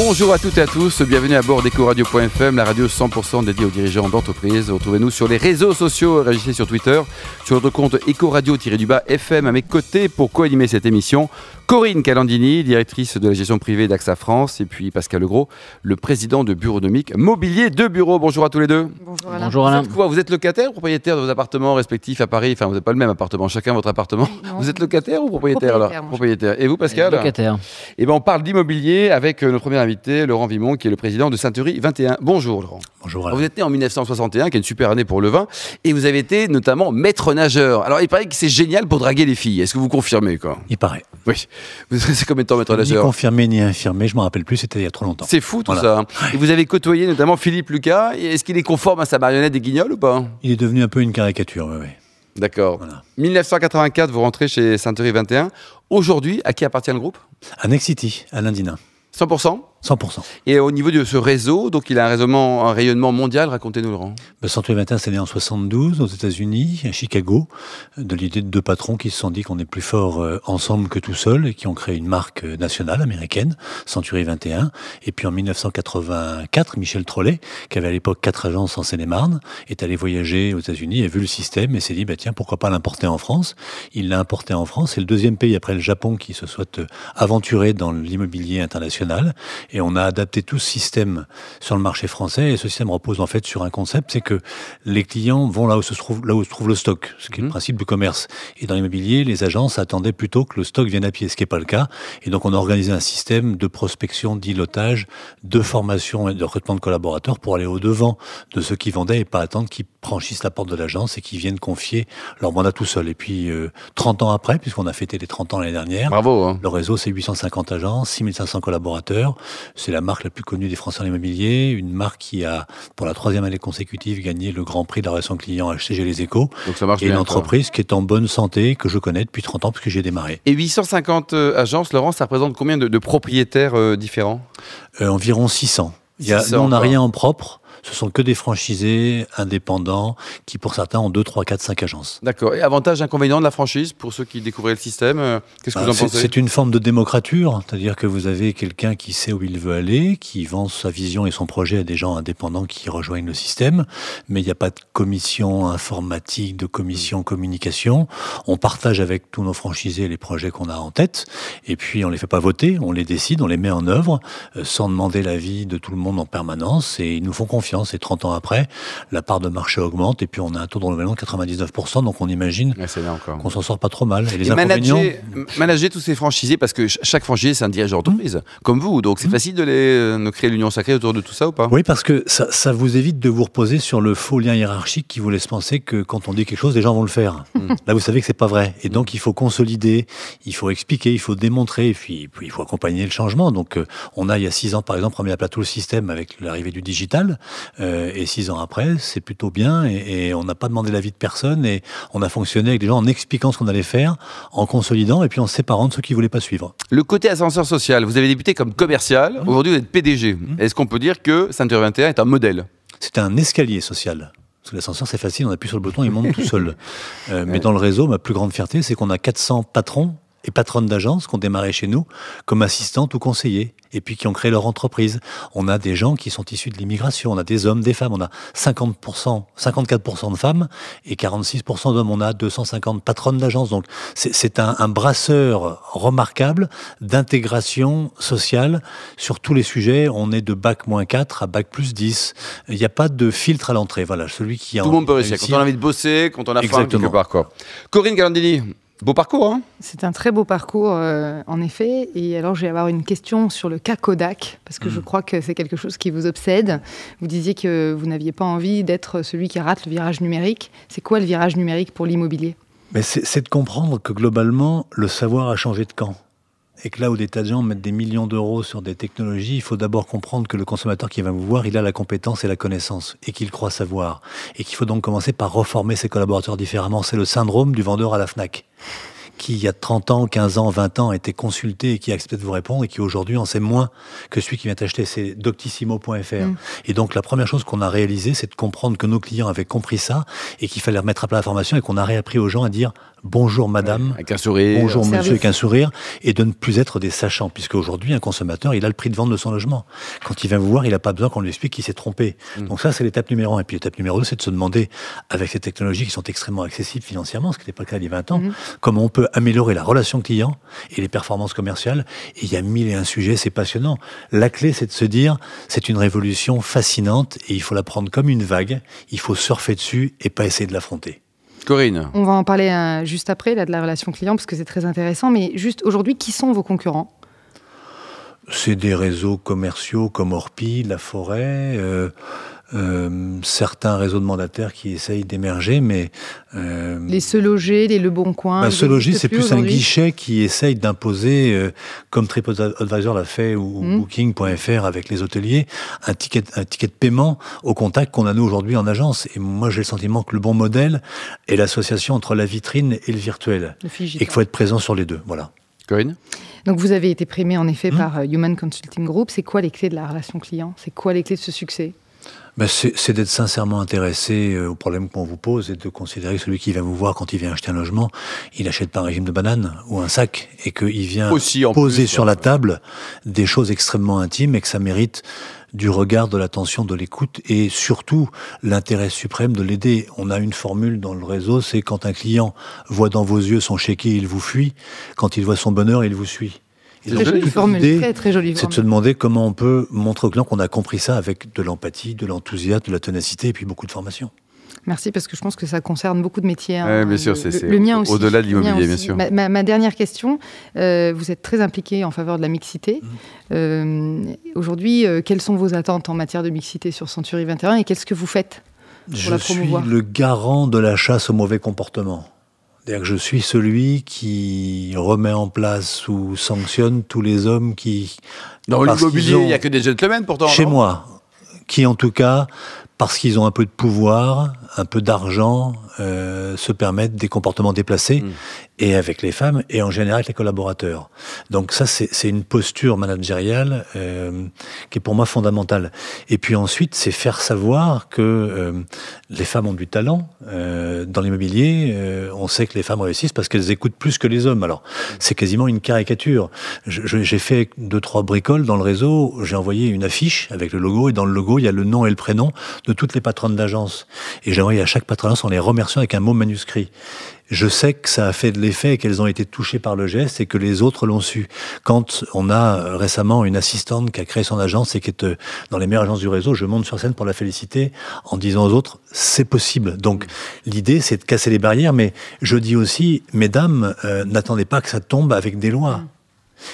Bonjour à toutes et à tous, bienvenue à bord d'EcoRadio.fm, la radio 100% dédiée aux dirigeants d'entreprise. Retrouvez-nous sur les réseaux sociaux, réagissez sur Twitter, sur notre compte Ecoradio-FM à mes côtés pour co-animer cette émission. Corinne Calandini, directrice de la gestion privée d'AXA France, et puis Pascal Legros, le président de Bureau Nomique Mobilier de Bureau. Bonjour à tous les deux. Bonjour Alain. Bonjour Alain. Vous êtes, quoi? Vous êtes locataire ou propriétaire de vos appartements respectifs à Paris? Enfin, vous n'êtes pas le même appartement, chacun votre appartement. Vous êtes locataire ou propriétaire, propriétaire alors Propriétaire. Et vous, Pascal? Locataire. Eh ben, on parle d'immobilier avec euh, notre premier invité, Laurent Vimon, qui est le président de Sainterie 21. Bonjour Laurent. Bonjour. Vous êtes né en 1961, qui est une super année pour le vin, et vous avez été notamment maître nageur. Alors, il paraît que c'est génial pour draguer les filles. Est-ce que vous confirmez quoi? Il paraît. Oui. C'est combien de temps maître Ni nageur confirmé ni infirmé, je m'en rappelle plus, c'était il y a trop longtemps. C'est fou tout Voilà. ça. Et vous avez côtoyé notamment Philippe Lucas. Est-ce qu'il est conforme à sa marionnette des Guignols ou pas? Il est devenu un peu une caricature, oui, oui. D'accord. Voilà. 1984, vous rentrez chez Sainterie 21. Aujourd'hui, à qui appartient le groupe? À Next City, à Lindina, 100% 100%. Et au niveau de ce réseau, donc il a un rayonnement, un rayonnement mondial, racontez-nous Laurent. Le Centre 21, c'est né en 72 aux États-Unis, à Chicago, de l'idée de deux patrons qui se sont dit qu'on est plus fort euh, ensemble que tout seul et qui ont créé une marque euh, nationale américaine, Century 21. Et puis en 1984, Michel Trollet, qui avait à l'époque quatre agences en Seine-et-Marne, est allé voyager aux États-Unis, a vu le système et s'est dit, bah, tiens, pourquoi pas l'importer en France Il l'a importé en France. C'est le deuxième pays après le Japon qui se soit euh, aventuré dans l'immobilier international. Et on a adapté tout ce système sur le marché français. Et ce système repose en fait sur un concept, c'est que les clients vont là où se trouve, là où se trouve le stock, ce qui est Mhm. le principe du commerce. Et dans l'immobilier, les agences attendaient plutôt que le stock vienne à pied, ce qui n'est pas le cas. Et donc on a organisé un système de prospection, d'îlotage, de formation et de recrutement de collaborateurs pour aller au devant de ceux qui vendaient et pas attendre qu'ils franchissent la porte de l'agence et qu'ils viennent confier leur mandat tout seul. Et puis euh, 30 ans après, puisqu'on a fêté les 30 ans l'année dernière, Bravo. hein. le réseau, c'est 850 agences, 6500 collaborateurs. C'est la marque la plus connue des Français en immobilier, une marque qui a, pour la troisième année consécutive, gagné le Grand Prix de la relation client HCG Les Échos. Donc ça marche Et une bien. entreprise qui est en bonne santé, que je connais depuis 30 ans, puisque j'ai démarré. Et 850 euh, agences, Laurent, ça représente combien de, de propriétaires euh, différents? Euh, environ 600. Il y a, 600, nous, on n'a rien en propre. Ce sont que des franchisés indépendants qui, pour certains, ont 2, 3, 4, 5 agences. D'accord. Et avantage, inconvénient de la franchise pour ceux qui découvraient le système, euh, qu'est-ce que Bah, vous en c'est- pensez? C'est une forme de démocrature, c'est-à-dire que vous avez quelqu'un qui sait où il veut aller, qui vend sa vision et son projet à des gens indépendants qui rejoignent le système, mais il n'y a pas de commission informatique, de commission communication. On partage avec tous nos franchisés les projets qu'on a en tête, et puis on les fait pas voter, on les décide, on les met en œuvre, euh, sans demander l'avis de tout le monde en permanence, et ils nous font confiance. Et 30 ans après, la part de marché augmente, et puis on a un taux de renouvellement de 99%, donc on imagine qu'on s'en sort pas trop mal. Et les Et inconvénients... manager, manager tous ces franchisés, parce que ch- chaque franchisé, c'est un dirigeant d'entreprise, comme vous. Donc c'est facile de, les, euh, de créer l'union sacrée autour de tout ça ou pas? Oui, parce que ça, ça vous évite de vous reposer sur le faux lien hiérarchique qui vous laisse penser que quand on dit quelque chose, les gens vont le faire. Là, vous savez que c'est pas vrai. Et donc, il faut consolider, il faut expliquer, il faut démontrer, et puis, puis il faut accompagner le changement. Donc, euh, on a, il y a six ans, par exemple, remis à plat tout le système avec l'arrivée du digital. Euh, et six ans après, c'est plutôt bien. Et, et on n'a pas demandé l'avis de personne. Et on a fonctionné avec des gens en expliquant ce qu'on allait faire, en consolidant, et puis en séparant de ceux qui voulaient pas suivre. Le côté ascenseur social, vous avez débuté comme commercial, aujourd'hui vous êtes PDG. Est-ce qu'on peut dire que Ceinture 21 est un modèle? C'est un escalier social. Parce que l'ascenseur, c'est facile, on appuie sur le bouton, il monte tout seul. Euh, Mais dans le réseau, ma plus grande fierté, c'est qu'on a 400 patrons et patronnes d'agences qui ont démarré chez nous comme assistantes ou conseillers, et puis qui ont créé leur entreprise. On a des gens qui sont issus de l'immigration, on a des hommes, des femmes, on a 50%, 54% de femmes et 46% d'hommes. On a 250 patronnes d'agences. Donc c'est un, un brasseur remarquable d'intégration sociale sur tous les sujets. On est de bac moins 4 à bac plus 10. Il n'y a pas de filtre à l'entrée. Voilà, celui qui a Tout le monde peut réussir. Quand on a envie de bosser, quand on a faim, quelque part. Quoi. Corinne Galandini, beau parcours, hein C'est un très beau parcours, euh, en effet. Et alors, je vais avoir une question sur le cas Kodak, parce que je crois que c'est quelque chose qui vous obsède. Vous disiez que vous n'aviez pas envie d'être celui qui rate le virage numérique. C'est quoi le virage numérique pour l'immobilier? Mais c'est de comprendre que globalement, le savoir a changé de camp. Et que là où des tas de gens mettent des millions d'euros sur des technologies, il faut d'abord comprendre que le consommateur qui va vous voir, il a la compétence et la connaissance, et qu'il croit savoir. Et qu'il faut donc commencer par reformer ses collaborateurs différemment. C'est le syndrome du vendeur à la FNAC qui, il y a 30 ans, 15 ans, 20 ans, a été consulté et qui a accepté de vous répondre et qui aujourd'hui en sait moins que celui qui vient acheter. C'est doctissimo.fr. Mm. Et donc, la première chose qu'on a réalisé, c'est de comprendre que nos clients avaient compris ça et qu'il fallait remettre à plat l'information et qu'on a réappris aux gens à dire bonjour madame, avec un sourire, bonjour monsieur avec un sourire, et de ne plus être des sachants, puisque aujourd'hui un consommateur il a le prix de vente de son logement. Quand il vient vous voir, il n'a pas besoin qu'on lui explique qu'il s'est trompé. Mm. Donc ça c'est l'étape numéro un. Et puis l'étape numéro deux, c'est de se demander, avec ces technologies qui sont extrêmement accessibles financièrement, ce qui n'était pas le cas il y a 20 ans, mm. comment on peut améliorer la relation client et les performances commerciales. Et il y a mille et un sujets, c'est passionnant. La clé c'est de se dire, c'est une révolution fascinante et il faut la prendre comme une vague. Il faut surfer dessus et pas essayer de l'affronter. Corinne. On va en parler euh, juste après, là, de la relation client, parce que c'est très intéressant. Mais juste aujourd'hui, qui sont vos concurrents? C'est des réseaux commerciaux comme Orpi, La Forêt. Euh, euh, certains réseaux de mandataires qui essayent d'émerger, mais... Euh, les se loger, les Le Bon Coin... Bah, se loger, c'est plus un guichet qui essaye d'imposer, euh, comme TripAdvisor l'a fait, ou mmh. Booking.fr avec les hôteliers, un ticket, un ticket de paiement au contact qu'on a nous aujourd'hui en agence. Et moi, j'ai le sentiment que le bon modèle est l'association entre la vitrine et le virtuel. et qu'il faut être présent sur les deux. Voilà. Corinne? Donc vous avez été primé en effet mmh. par Human Consulting Group. C'est quoi les clés de la relation client? C'est quoi les clés de ce succès? Ben, c'est d'être sincèrement intéressé euh, au problème qu'on vous pose et de considérer que celui qui vient vous voir quand il vient acheter un logement, il achète pas un régime de banane ou un sac et qu'il vient poser sur la table des choses extrêmement intimes et que ça mérite du regard, de l'attention, de l'écoute et surtout l'intérêt suprême de l'aider. On a une formule dans le réseau, c'est quand un client voit dans vos yeux son chéquier, il vous fuit. Quand il voit son bonheur, il vous suit. Très jolie formule, très, très jolie C'est de se demander comment on peut montrer au client qu'on a compris ça avec de l'empathie, de l'enthousiasme, de la ténacité et puis beaucoup de formation. Merci, parce que je pense que ça concerne beaucoup de métiers. Hein. bien sûr, c'est le, mien aussi. Au-delà de l'immobilier, bien sûr. Ma, dernière question, euh, vous êtes très impliqué en faveur de la mixité. Mmh. Euh, aujourd'hui, euh, quelles sont vos attentes en matière de mixité sur Century 21 et qu'est-ce que vous faites pour je la promouvoir? Je suis le garant de la chasse au mauvais comportement. C'est-à-dire que je suis celui qui remet en place ou sanctionne tous les hommes qui... Dans l'immobilier, il n'y a que des gentlemen pourtant. Chez moi, qui en tout cas, parce qu'ils ont un peu de pouvoir, un peu d'argent, euh, se permettent des comportements déplacés. Mm et avec les femmes et en général avec les collaborateurs. Donc ça, c'est une posture managériale euh, qui est pour moi fondamentale. Et puis ensuite, c'est faire savoir que euh, les femmes ont du talent. Euh, dans l'immobilier, euh, on sait que les femmes réussissent parce qu'elles écoutent plus que les hommes. Alors, c'est quasiment une caricature. J'ai fait deux, trois bricoles dans le réseau. J'ai envoyé une affiche avec le logo et dans le logo, il y a le nom et le prénom de toutes les patronnes d'agence. Et j'ai envoyé à chaque patronne en les remerciant avec un mot manuscrit je sais que ça a fait de l'effet et qu'elles ont été touchées par le geste et que les autres l'ont su. Quand on a euh, récemment une assistante qui a créé son agence et qui est euh, dans les meilleures agences du réseau, je monte sur scène pour la féliciter en disant aux autres, c'est possible. Donc l'idée, c'est de casser les barrières, mais je dis aussi, mesdames, euh, n'attendez pas que ça tombe avec des lois.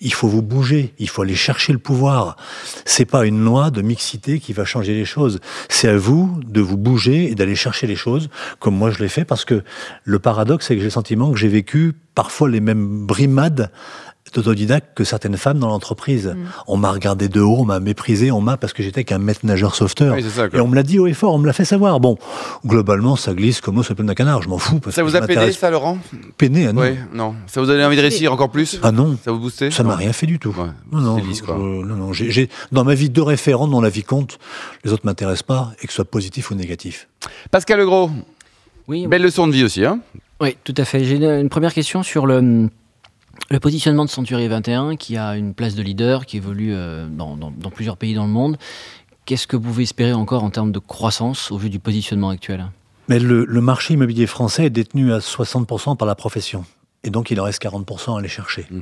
Il faut vous bouger, il faut aller chercher le pouvoir. C'est pas une loi de mixité qui va changer les choses. C'est à vous de vous bouger et d'aller chercher les choses, comme moi je l'ai fait, parce que le paradoxe, c'est que j'ai le sentiment que j'ai vécu parfois les mêmes brimades d'autodidacte que certaines femmes dans l'entreprise. Mm. On m'a regardé de haut, on m'a méprisé, on m'a parce que j'étais qu'un maître nageur sauveteur. et on me l'a dit haut et fort, on me l'a fait savoir. Bon, globalement, ça glisse comme l'eau sur le d'un canard, je m'en fous. ça vous a peiné, ça, Laurent? Peiné, ah non. Oui, non. Ça vous a donné envie de réussir encore plus? Ah non. Ça vous boostait? Ça m'a rien fait du tout. Non, non, non, non. J'ai, dans ma vie, deux référents dont la vie compte. Les autres m'intéressent pas, et que ce soit positif ou négatif. Pascal Legros. Oui. Belle leçon de vie aussi, hein Oui, tout à fait. J'ai une première question sur le le positionnement de Century 21, qui a une place de leader, qui évolue euh, dans, plusieurs pays dans le monde, qu'est-ce que vous pouvez espérer encore en termes de croissance au vu du positionnement actuel? Mais le, le marché immobilier français est détenu à 60% par la profession. Et donc, il en reste 40% à aller chercher. Mmh.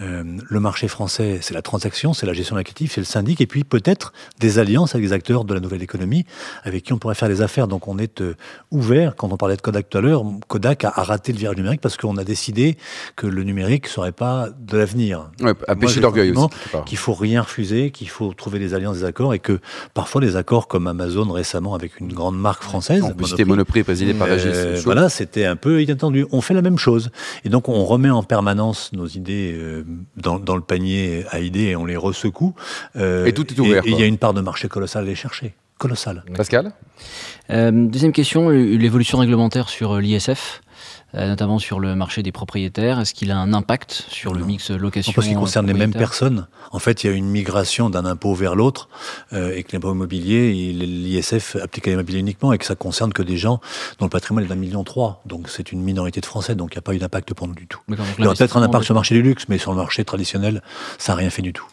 Euh, le marché français, c'est la transaction, c'est la gestion locative, c'est le syndic, et puis peut-être des alliances avec des acteurs de la nouvelle économie avec qui on pourrait faire des affaires. Donc, on est euh, ouvert. Quand on parlait de Kodak tout à l'heure, Kodak a, raté le virage numérique parce qu'on a décidé que le numérique ne serait pas de l'avenir. Ouais, à péché d'orgueil aussi. Qu'il faut rien refuser, qu'il faut trouver des alliances, des accords, et que parfois des accords comme Amazon récemment avec une grande marque française. On peut citer Monoprix, présidé par Régis. Euh, voilà, c'était un peu inattendu. On fait la même chose. Et donc, on remet en permanence nos idées euh, dans, le panier à idées et on les ressecoue. Euh, et tout est ouvert. Et il y a une part de marché colossal à aller chercher. colossal. Pascal? Euh, deuxième question, l'évolution réglementaire sur euh, l'ISF, euh, notamment sur le marché des propriétaires. Est-ce qu'il a un impact sur le Non. mix location Parce qu'il concerne les mêmes personnes. En fait, il y a une migration d'un impôt vers l'autre euh, et que l'impôt immobilier, il- l'ISF applique à l'immobilier uniquement et que ça concerne que des gens dont le patrimoine est d'un million trois. Donc c'est une minorité de Français, donc il n'y a pas eu d'impact pour nous du tout. Il y aura peut-être un impact sur le marché du luxe, mais sur le marché traditionnel, ça n'a rien fait du tout.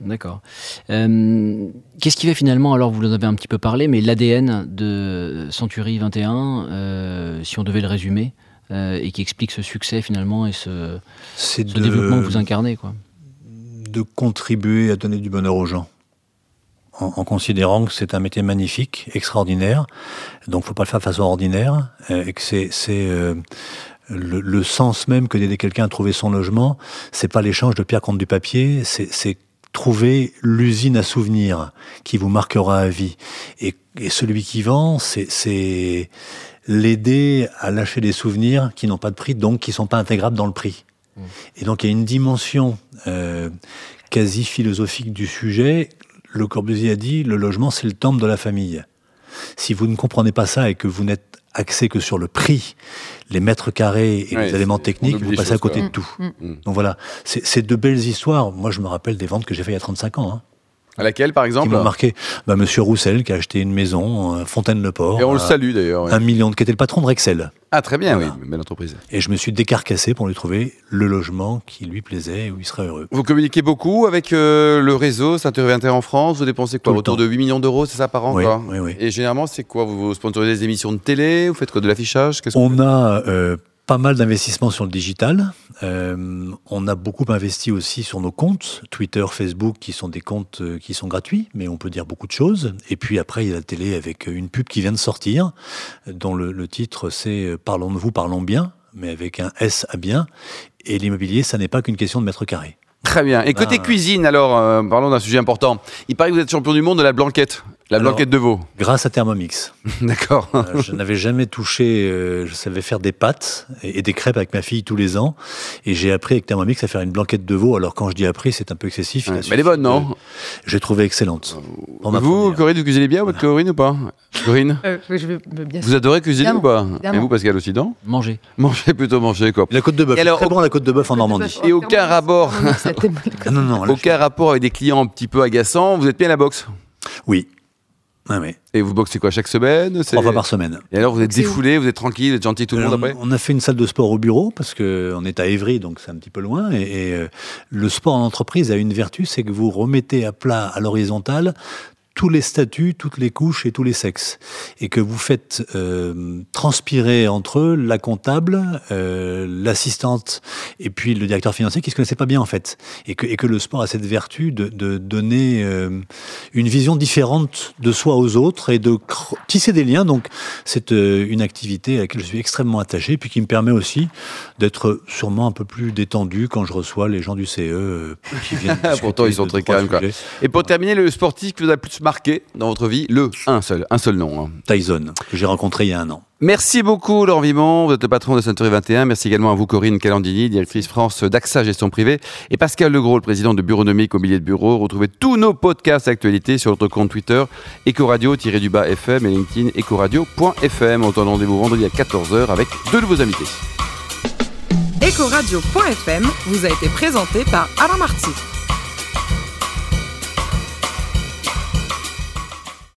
D'accord. Euh, Qu'est-ce qui fait finalement, alors vous en avez un petit peu parlé, mais l'ADN de Century 21, euh, si on devait le résumer, euh, et qui explique ce succès finalement et ce, C'est ce de, développement que vous incarnez quoi. de contribuer à donner du bonheur aux gens. En, en considérant que c'est un métier magnifique, extraordinaire, donc faut pas le faire de façon ordinaire, euh, et que c'est euh, le, le sens même que d'aider quelqu'un à trouver son logement, c'est pas l'échange de pierre contre du papier, c'est trouver l'usine à souvenirs qui vous marquera à vie. Et, et celui qui vend, c'est l'aider à lâcher des souvenirs qui n'ont pas de prix, donc qui sont pas intégrables dans le prix. Et donc il y a une dimension euh, quasi philosophique du sujet. Le Corbusier a dit, le logement, c'est le temple de la famille. Si vous ne comprenez pas ça et que vous n'êtes axé que sur le prix, les mètres carrés et Ouais, les éléments techniques, vous passez à côté quoi. de tout. Mm. Donc voilà, c'est c'est de belles histoires. Moi, je me rappelle des ventes que j'ai fait il y a 35 ans. Hein, À laquelle, par qui exemple m'ont marqué. Bah, Monsieur Roussel, qui a acheté une maison, à Fontaine-le-Port. Et on le salue d'ailleurs. Un million, de- qui était le patron de Rexel. Ah, très bien, Voilà. oui, belle entreprise. Et je me suis décarcassé pour lui trouver le logement qui lui plaisait et où il serait heureux. Vous communiquez beaucoup avec euh, le réseau 21 en France Vous dépensez quoi Autour temps. de 8 millions d'euros, c'est ça par an Oui, quoi oui, oui. Et généralement, c'est quoi vous, vous sponsorisez des émissions de télé Vous faites quoi De l'affichage On a euh, pas mal d'investissements sur le digital. Euh, on a beaucoup investi aussi sur nos comptes, Twitter, Facebook, qui sont des comptes euh, qui sont gratuits, mais on peut dire beaucoup de choses. Et puis après, il y a la télé avec une pub qui vient de sortir, dont le, le titre c'est euh, Parlons de vous, parlons bien, mais avec un S à bien. Et l'immobilier, ça n'est pas qu'une question de mètre carré. Très bien. Et côté Ah. cuisine, alors, euh, parlons d'un sujet important. Il paraît que vous êtes champion du monde de la blanquette. La Alors- blanquette de veau. Grâce à Thermomix. D'accord. Euh, je n'avais jamais touché, euh, je savais faire des pâtes et, et des crêpes avec ma fille tous les ans. Et j'ai appris avec Thermomix à faire une blanquette de veau. Alors quand je dis appris, c'est un peu excessif. Mais elle est bonne, non J'ai trouvé excellente. Ma Vous. Corinne, vous cuisinez bien, votre Corinne, ou pas Corinne Euh, je vais bien Vous adorez cuisiner ou pas. Et vous, Pascal, aussi, non Manger. Mangez plutôt, manger, quoi. La côte de bœuf. Alors, très bon la côte de bœuf en Normandie. Et aucun rapport. Ah non, non. là, Aucun rapport avec des clients un petit peu agaçants. Vous êtes bien à la boxe Oui. Ah, oui. Et vous boxez quoi chaque semaine C'est- Trois fois par semaine. Et alors, vous êtes défoulé, vous êtes tranquille, vous êtes gentil tout le monde après on a fait une salle de sport au bureau parce que on est à Évry, donc c'est un petit peu loin. Et, et, euh, le sport en entreprise a une vertu, c'est que vous remettez à plat à l'horizontale tous les statuts, toutes les couches et tous les sexes, et que vous faites euh, transpirer entre eux la comptable, euh, l'assistante et puis le directeur financier qui se connaissaient pas bien en fait, et que, et que le sport a cette vertu de, de donner euh, une vision différente de soi aux autres et de tisser des liens. Donc c'est euh, une activité à laquelle je suis extrêmement attaché, puis qui me permet aussi d'être sûrement un peu plus détendu quand je reçois les gens du CE euh, qui viennent. Pourtant, ils sont très calmes. Et pour terminer, le sportif qui vous a le plus marqué dans votre vie, le un seul, un seul nom. hein. Tyson, que j'ai rencontré il y a un an. Merci beaucoup, Laurent Vimon. Vous êtes le patron de Century 21. Merci également à vous, Corinne Calandini, directrice France d'AXA Gestion Privée, et Pascal Legros, le président de Bureaunomique Mobilier de Bureau. Retrouvez tous nos podcasts actualités sur notre compte Twitter, Ecoradio-du-bas FM et LinkedIn Ecoradio.fm. On se donne rendez-vous vendredi à 14h avec deux nouveaux invités. Ecoradio.fm vous a été présenté par Alain Marty.